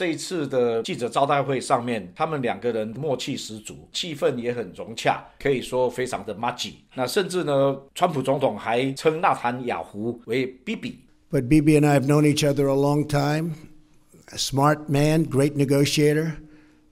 这一次的记者招待会上面，他们两个人默契十足，气氛也很融洽，可以说非常的 m a g i 那甚至呢，川普总统还称纳坦雅胡为 Bibi。But Bibi and I have known each other a long time. A smart man, great negotiator.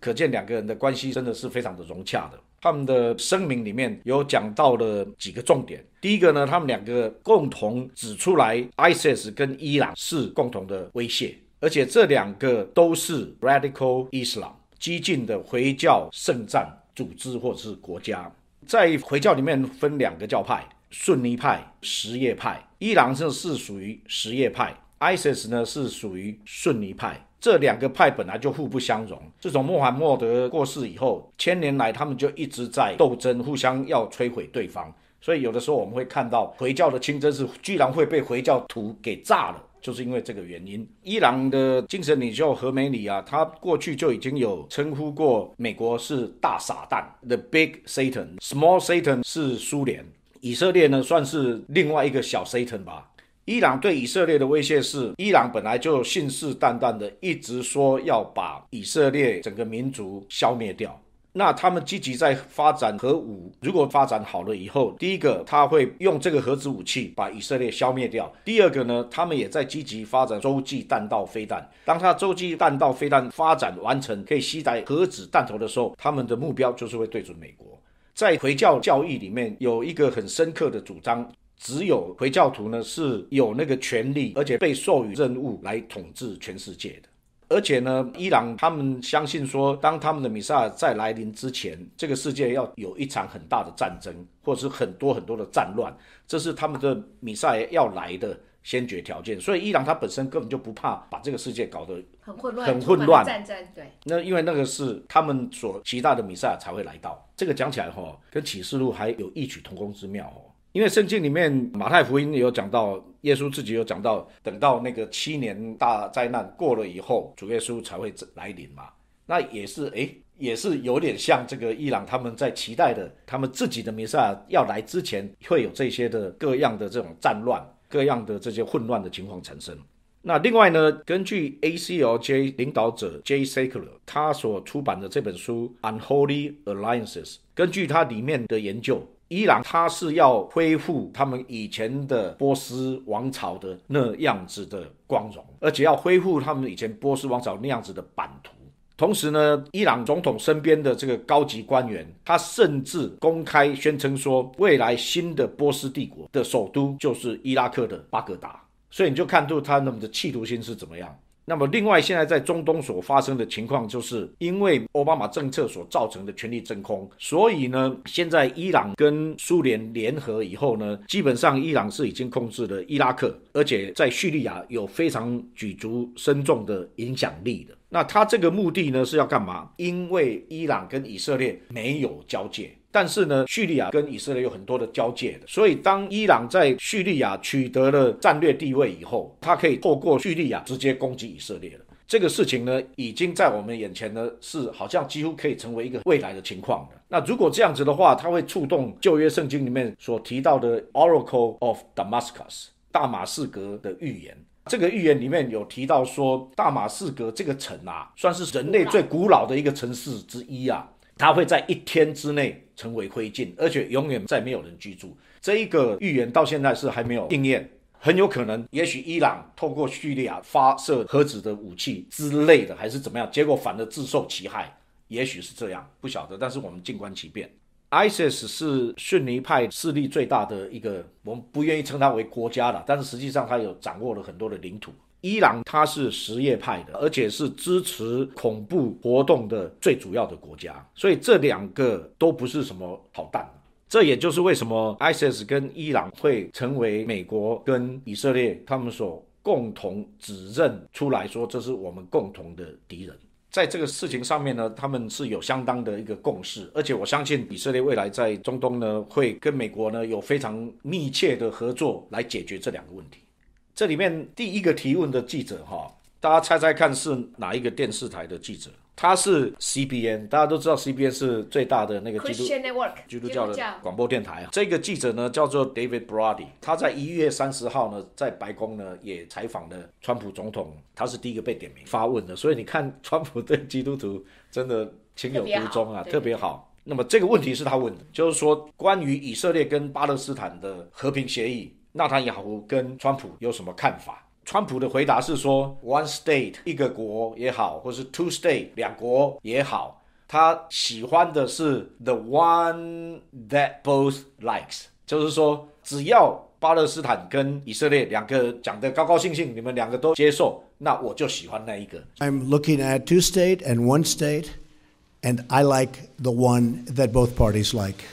可见两个人的关系真的是非常的融洽的。他们的声明里面有讲到了几个重点。第一个呢，他们两个共同指出来，ISIS 跟伊朗是共同的威胁。而且这两个都是 radical Islam 激进的回教圣战组织或者是国家，在回教里面分两个教派：逊尼派、什叶派。伊朗是是属于什叶派，ISIS 呢是属于逊尼派。这两个派本来就互不相容。自从穆罕默德过世以后，千年来他们就一直在斗争，互相要摧毁对方。所以有的时候我们会看到回教的清真寺居然会被回教徒给炸了。就是因为这个原因，伊朗的精神领袖何梅里啊，他过去就已经有称呼过美国是大傻蛋，the big Satan，small Satan 是苏联，以色列呢算是另外一个小 Satan 吧。伊朗对以色列的威胁是，伊朗本来就信誓旦旦的一直说要把以色列整个民族消灭掉。那他们积极在发展核武，如果发展好了以后，第一个他会用这个核子武器把以色列消灭掉；第二个呢，他们也在积极发展洲际弹道飞弹。当他洲际弹道飞弹发展完成，可以携带核子弹头的时候，他们的目标就是会对准美国。在回教教义里面有一个很深刻的主张，只有回教徒呢是有那个权利，而且被授予任务来统治全世界的。而且呢，伊朗他们相信说，当他们的米萨尔在来临之前，这个世界要有一场很大的战争，或者是很多很多的战乱，这是他们的米萨尔要来的先决条件。所以，伊朗它本身根本就不怕把这个世界搞得很混乱，很混乱战争。对，那因为那个是他们所期待的米萨尔才会来到。这个讲起来哈，跟启示录还有异曲同工之妙哦。因为圣经里面马太福音也有讲到，耶稣自己有讲到，等到那个七年大灾难过了以后，主耶稣才会来临嘛。那也是哎，也是有点像这个伊朗他们在期待的，他们自己的弥赛亚要来之前，会有这些的各样的这种战乱、各样的这些混乱的情况产生。那另外呢，根据 ACLJ 领导者 J. Sackler 他所出版的这本书《Unholy Alliances》，根据他里面的研究。伊朗他是要恢复他们以前的波斯王朝的那样子的光荣，而且要恢复他们以前波斯王朝那样子的版图。同时呢，伊朗总统身边的这个高级官员，他甚至公开宣称说，未来新的波斯帝国的首都就是伊拉克的巴格达。所以你就看出他那么的企图心是怎么样。那么，另外，现在在中东所发生的情况，就是因为奥巴马政策所造成的权力真空，所以呢，现在伊朗跟苏联联合以后呢，基本上伊朗是已经控制了伊拉克，而且在叙利亚有非常举足深重的影响力的。那他这个目的呢是要干嘛？因为伊朗跟以色列没有交界。但是呢，叙利亚跟以色列有很多的交界的，所以当伊朗在叙利亚取得了战略地位以后，它可以透过叙利亚直接攻击以色列了。这个事情呢，已经在我们眼前呢，是好像几乎可以成为一个未来的情况了。那如果这样子的话，它会触动旧约圣经里面所提到的 Oracle of Damascus 大马士革的预言。这个预言里面有提到说，大马士革这个城啊，算是人类最古老的一个城市之一啊。它会在一天之内成为灰烬，而且永远再没有人居住。这一个预言到现在是还没有应验，很有可能，也许伊朗透过叙利亚发射核子的武器之类的，还是怎么样，结果反而自受其害，也许是这样，不晓得。但是我们静观其变。ISIS 是逊尼派势力最大的一个，我们不愿意称它为国家了，但是实际上它有掌握了很多的领土。伊朗它是什叶派的，而且是支持恐怖活动的最主要的国家，所以这两个都不是什么好蛋。这也就是为什么 ISIS 跟伊朗会成为美国跟以色列他们所共同指认出来说，这是我们共同的敌人。在这个事情上面呢，他们是有相当的一个共识，而且我相信以色列未来在中东呢，会跟美国呢有非常密切的合作来解决这两个问题。这里面第一个提问的记者哈，大家猜猜看是哪一个电视台的记者？他是 CBN，大家都知道 CBN 是最大的那个基督 Network 基督教的广播电台啊。这个记者呢叫做 David Brody，他在一月三十号呢在白宫呢也采访了川普总统，他是第一个被点名发问的。所以你看，川普对基督徒真的情有独钟啊，特别好。那么这个问题是他问的，就是说关于以色列跟巴勒斯坦的和平协议，纳坦雅胡跟川普有什么看法？川普的回答是说，one state 一个国也好，或是 two state 两国也好，他喜欢的是 the one that both likes，就是说只要巴勒斯坦跟以色列两个讲的高高兴兴，你们两个都接受，那我就喜欢那一个。I'm looking at two state and one state, and I like the one that both parties like.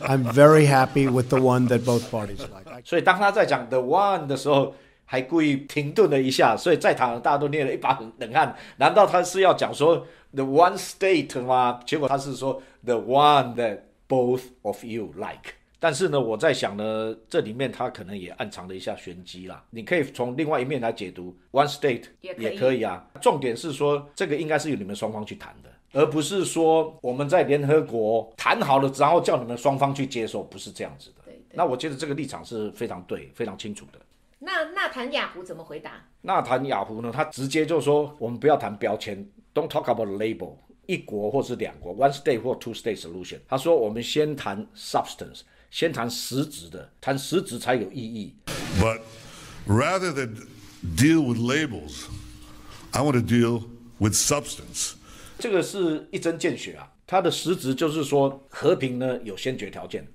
I'm very happy with the one that both parties like. 所以当他在讲 the one 的时候。还故意停顿了一下，所以在场大家都捏了一把冷汗。难道他是要讲说 the one state 吗？结果他是说 the one that both of you like。但是呢，我在想呢，这里面他可能也暗藏了一下玄机啦。你可以从另外一面来解读 one state 也可以啊。重点是说，这个应该是由你们双方去谈的，而不是说我们在联合国谈好了，然后叫你们双方去接受，不是这样子的。那我觉得这个立场是非常对、非常清楚的。那纳坦雅胡怎么回答？纳坦雅胡呢？他直接就说：“我们不要谈标签，Don't talk about label，一国或是两国，one state 或 two state solution。”他说：“我们先谈 substance，先谈实质的，谈实质才有意义。” But rather than deal with labels, I want to deal with substance。这个是一针见血啊！它的实质就是说，和平呢有先决条件。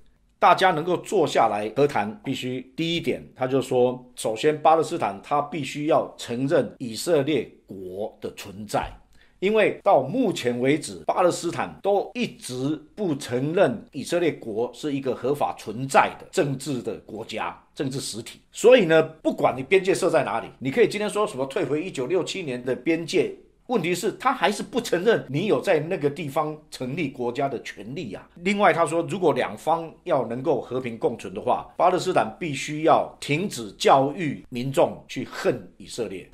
大家能够坐下来和谈，必须第一点，他就说，首先巴勒斯坦他必须要承认以色列国的存在，因为到目前为止，巴勒斯坦都一直不承认以色列国是一个合法存在的政治的国家、政治实体。所以呢，不管你边界设在哪里，你可以今天说什么退回一九六七年的边界。问题是，他还是不承认你有在那个地方成立国家的权利呀。另外，他说，如果两方要能够和平共存的话，巴勒斯坦必须要停止教育民众去恨以色列。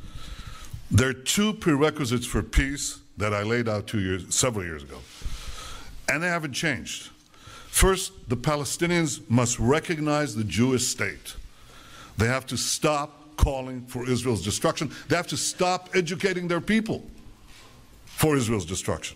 There are two prerequisites for peace that I laid out two years, several years ago, and they haven't changed. First, the Palestinians must recognize the Jewish state. They have to stop calling for Israel's destruction. They have to stop educating their people. For Israel's destruction，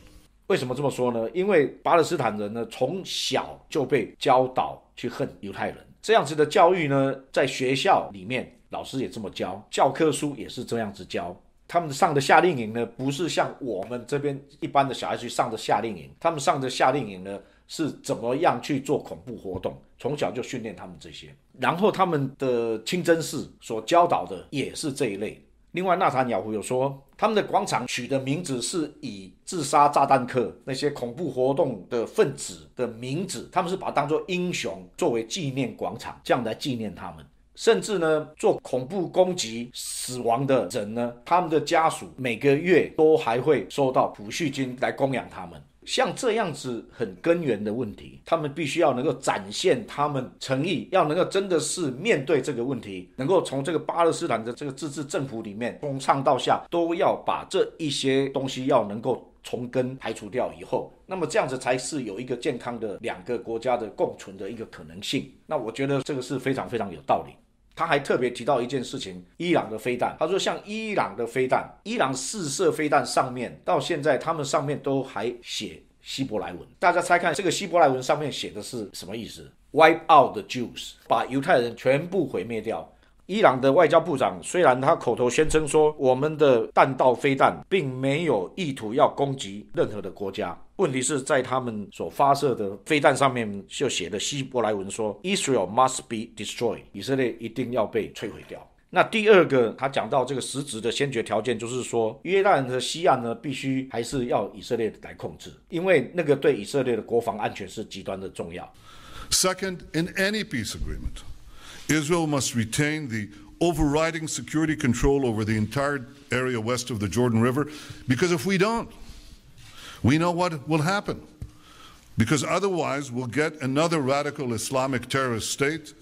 为什么这么说呢？因为巴勒斯坦人呢，从小就被教导去恨犹太人，这样子的教育呢，在学校里面老师也这么教，教科书也是这样子教。他们上的夏令营呢，不是像我们这边一般的小孩去上的夏令营，他们上的夏令营呢，是怎么样去做恐怖活动，从小就训练他们这些。然后他们的清真寺所教导的也是这一类。另外，纳坦雅胡有说，他们的广场取的名字是以自杀炸弹客那些恐怖活动的分子的名字，他们是把它当做英雄，作为纪念广场，这样来纪念他们。甚至呢，做恐怖攻击死亡的人呢，他们的家属每个月都还会收到抚恤金来供养他们。像这样子很根源的问题，他们必须要能够展现他们诚意，要能够真的是面对这个问题，能够从这个巴勒斯坦的这个自治政府里面，从上到下都要把这一些东西要能够从根排除掉以后，那么这样子才是有一个健康的两个国家的共存的一个可能性。那我觉得这个是非常非常有道理。他还特别提到一件事情：伊朗的飞弹。他说，像伊朗的飞弹，伊朗试射飞弹上面到现在，他们上面都还写希伯来文。大家猜看，这个希伯来文上面写的是什么意思？Wipe out the Jews，把犹太人全部毁灭掉。伊朗的外交部长虽然他口头宣称说，我们的弹道飞弹并没有意图要攻击任何的国家。问题是在他们所发射的飞弹上面就写的希伯来文说：“Israel must be destroyed。”以色列一定要被摧毁掉。那第二个，他讲到这个实质的先决条件，就是说约旦的西岸呢，必须还是要以色列来控制，因为那个对以色列的国防安全是极端的重要。Second, in any peace agreement, Israel must retain the overriding security control over the entire area west of the Jordan River, because if we don't, we know what will happen. Because otherwise, we'll get another radical Islamic terrorist state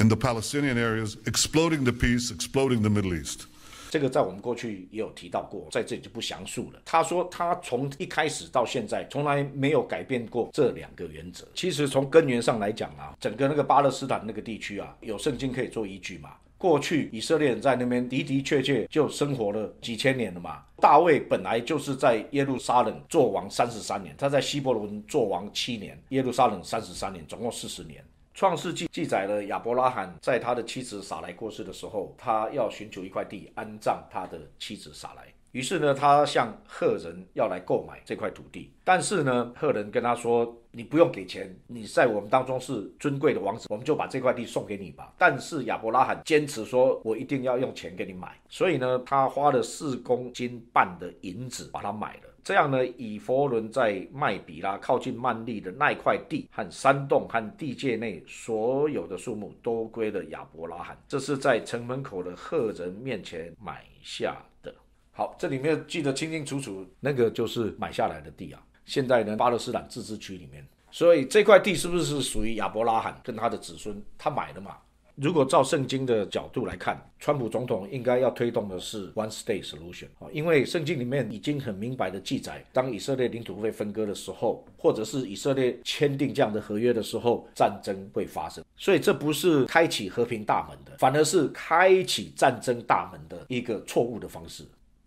in the Palestinian areas, exploding the peace, exploding the Middle East. 这个在我们过去也有提到过，在这里就不详述了。他说他从一开始到现在从来没有改变过这两个原则。其实从根源上来讲啊，整个那个巴勒斯坦那个地区啊，有圣经可以做依据嘛。过去以色列人在那边的的确确就生活了几千年了嘛。大卫本来就是在耶路撒冷做王三十三年，他在希伯伦做王七年，耶路撒冷三十三年，总共四十年。创世纪记载了亚伯拉罕在他的妻子撒来过世的时候，他要寻求一块地安葬他的妻子撒来。于是呢，他向赫人要来购买这块土地，但是呢，赫人跟他说：“你不用给钱，你在我们当中是尊贵的王子，我们就把这块地送给你吧。”但是亚伯拉罕坚持说：“我一定要用钱给你买。”所以呢，他花了四公斤半的银子把它买了。这样呢，以佛伦在麦比拉靠近曼利的那块地和山洞和地界内所有的树木都归了亚伯拉罕。这是在城门口的赫人面前买下的。好，这里面记得清清楚楚，那个就是买下来的地啊。现在呢，巴勒斯坦自治区里面，所以这块地是不是属于亚伯拉罕跟他的子孙？他买的嘛？如果照圣经的角度来看，川普总统应该要推动的是 One State Solution 啊，因为圣经里面已经很明白的记载，当以色列领土被分割的时候，或者是以色列签订这样的合约的时候，战争会发生。所以这不是开启和平大门的，反而是开启战争大门的一个错误的方式。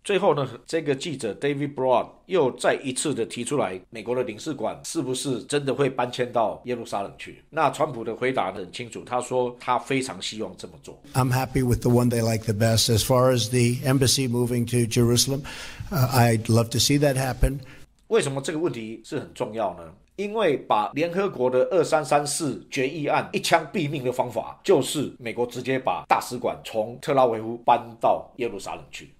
最后呢，这个记者 David Brown 又再一次的提出来，美国的领事馆是不是真的会搬迁到耶路撒冷去？那川普的回答很清楚，他说他非常希望这么做。I'm happy with the one they like the best. As far as the embassy moving to Jerusalem, uh, I'd love to see that happen. 为什么这个问题是很重要呢？因为把联合国的二三三四决议案一枪毙命的方法，就是美国直接把大使馆从特拉维夫搬到耶路撒冷去。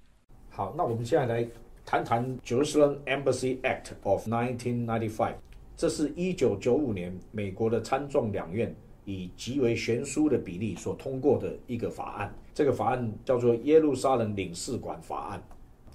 好，那我们现在来谈谈 Jerusalem Embassy Act of 1995。这是一九九五年美国的参众两院以极为悬殊的比例所通过的一个法案。这个法案叫做耶路撒冷领事馆法案。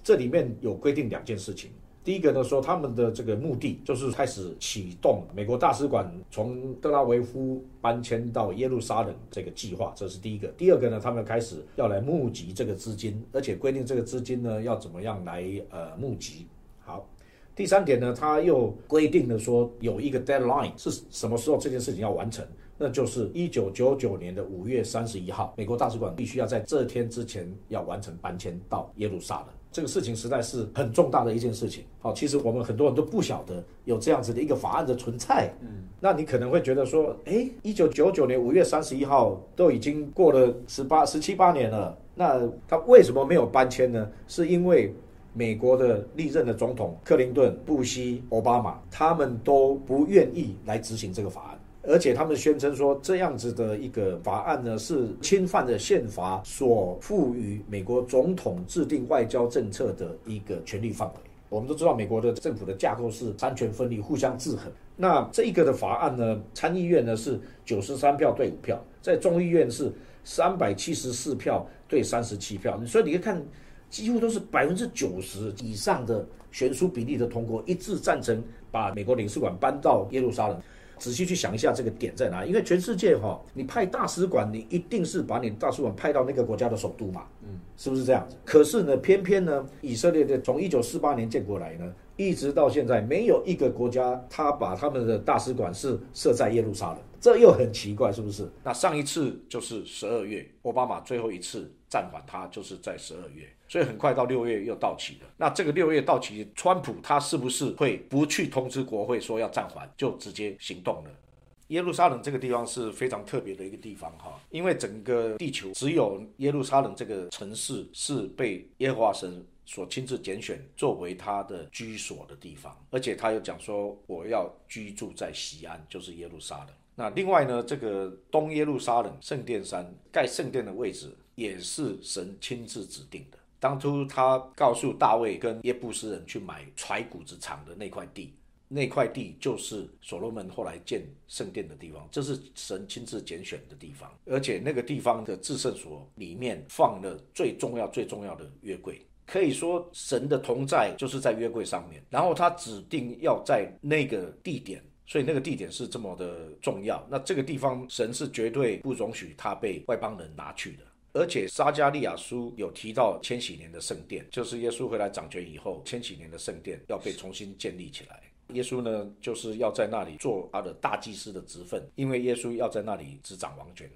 这里面有规定两件事情。第一个呢，说他们的这个目的就是开始启动美国大使馆从德拉维夫搬迁到耶路撒冷这个计划，这是第一个。第二个呢，他们开始要来募集这个资金，而且规定这个资金呢要怎么样来呃募集。好，第三点呢，他又规定了说有一个 deadline 是什么时候这件事情要完成，那就是一九九九年的五月三十一号，美国大使馆必须要在这天之前要完成搬迁到耶路撒冷。这个事情实在是很重大的一件事情。好，其实我们很多人都不晓得有这样子的一个法案的存在。嗯，那你可能会觉得说，哎，一九九九年五月三十一号都已经过了十八、十七八年了，那他为什么没有搬迁呢？是因为美国的历任的总统克林顿、布希、奥巴马他们都不愿意来执行这个法案。而且他们宣称说，这样子的一个法案呢，是侵犯了宪法所赋予美国总统制定外交政策的一个权力范围。我们都知道，美国的政府的架构是三权分立、互相制衡。那这一个的法案呢，参议院呢是九十三票对五票，在众议院是三百七十四票对三十七票。所以你可以看，几乎都是百分之九十以上的悬殊比例的通过，一致赞成把美国领事馆搬到耶路撒冷。仔细去想一下这个点在哪？因为全世界哈，你派大使馆，你一定是把你大使馆派到那个国家的首都嘛，嗯，是不是这样子？可是呢，偏偏呢，以色列的从一九四八年建国来呢，一直到现在，没有一个国家他把他们的大使馆是设在耶路撒冷，这又很奇怪，是不是？那上一次就是十二月，奥巴马最后一次暂缓，他就是在十二月。所以很快到六月又到期了。那这个六月到期，川普他是不是会不去通知国会说要暂缓，就直接行动了？耶路撒冷这个地方是非常特别的一个地方哈，因为整个地球只有耶路撒冷这个城市是被耶和华神所亲自拣选作为他的居所的地方，而且他又讲说我要居住在西安，就是耶路撒冷。那另外呢，这个东耶路撒冷圣殿山盖圣殿的位置也是神亲自指定的。当初他告诉大卫跟耶布斯人去买揣谷子场的那块地，那块地就是所罗门后来建圣殿的地方，这是神亲自拣选的地方，而且那个地方的至圣所里面放了最重要、最重要的约柜，可以说神的同在就是在约柜上面。然后他指定要在那个地点，所以那个地点是这么的重要。那这个地方神是绝对不容许他被外邦人拿去的。而且撒加利亚书有提到千禧年的圣殿，就是耶稣回来掌权以后，千禧年的圣殿要被重新建立起来。耶稣呢，就是要在那里做他的大祭司的职分，因为耶稣要在那里执掌王权。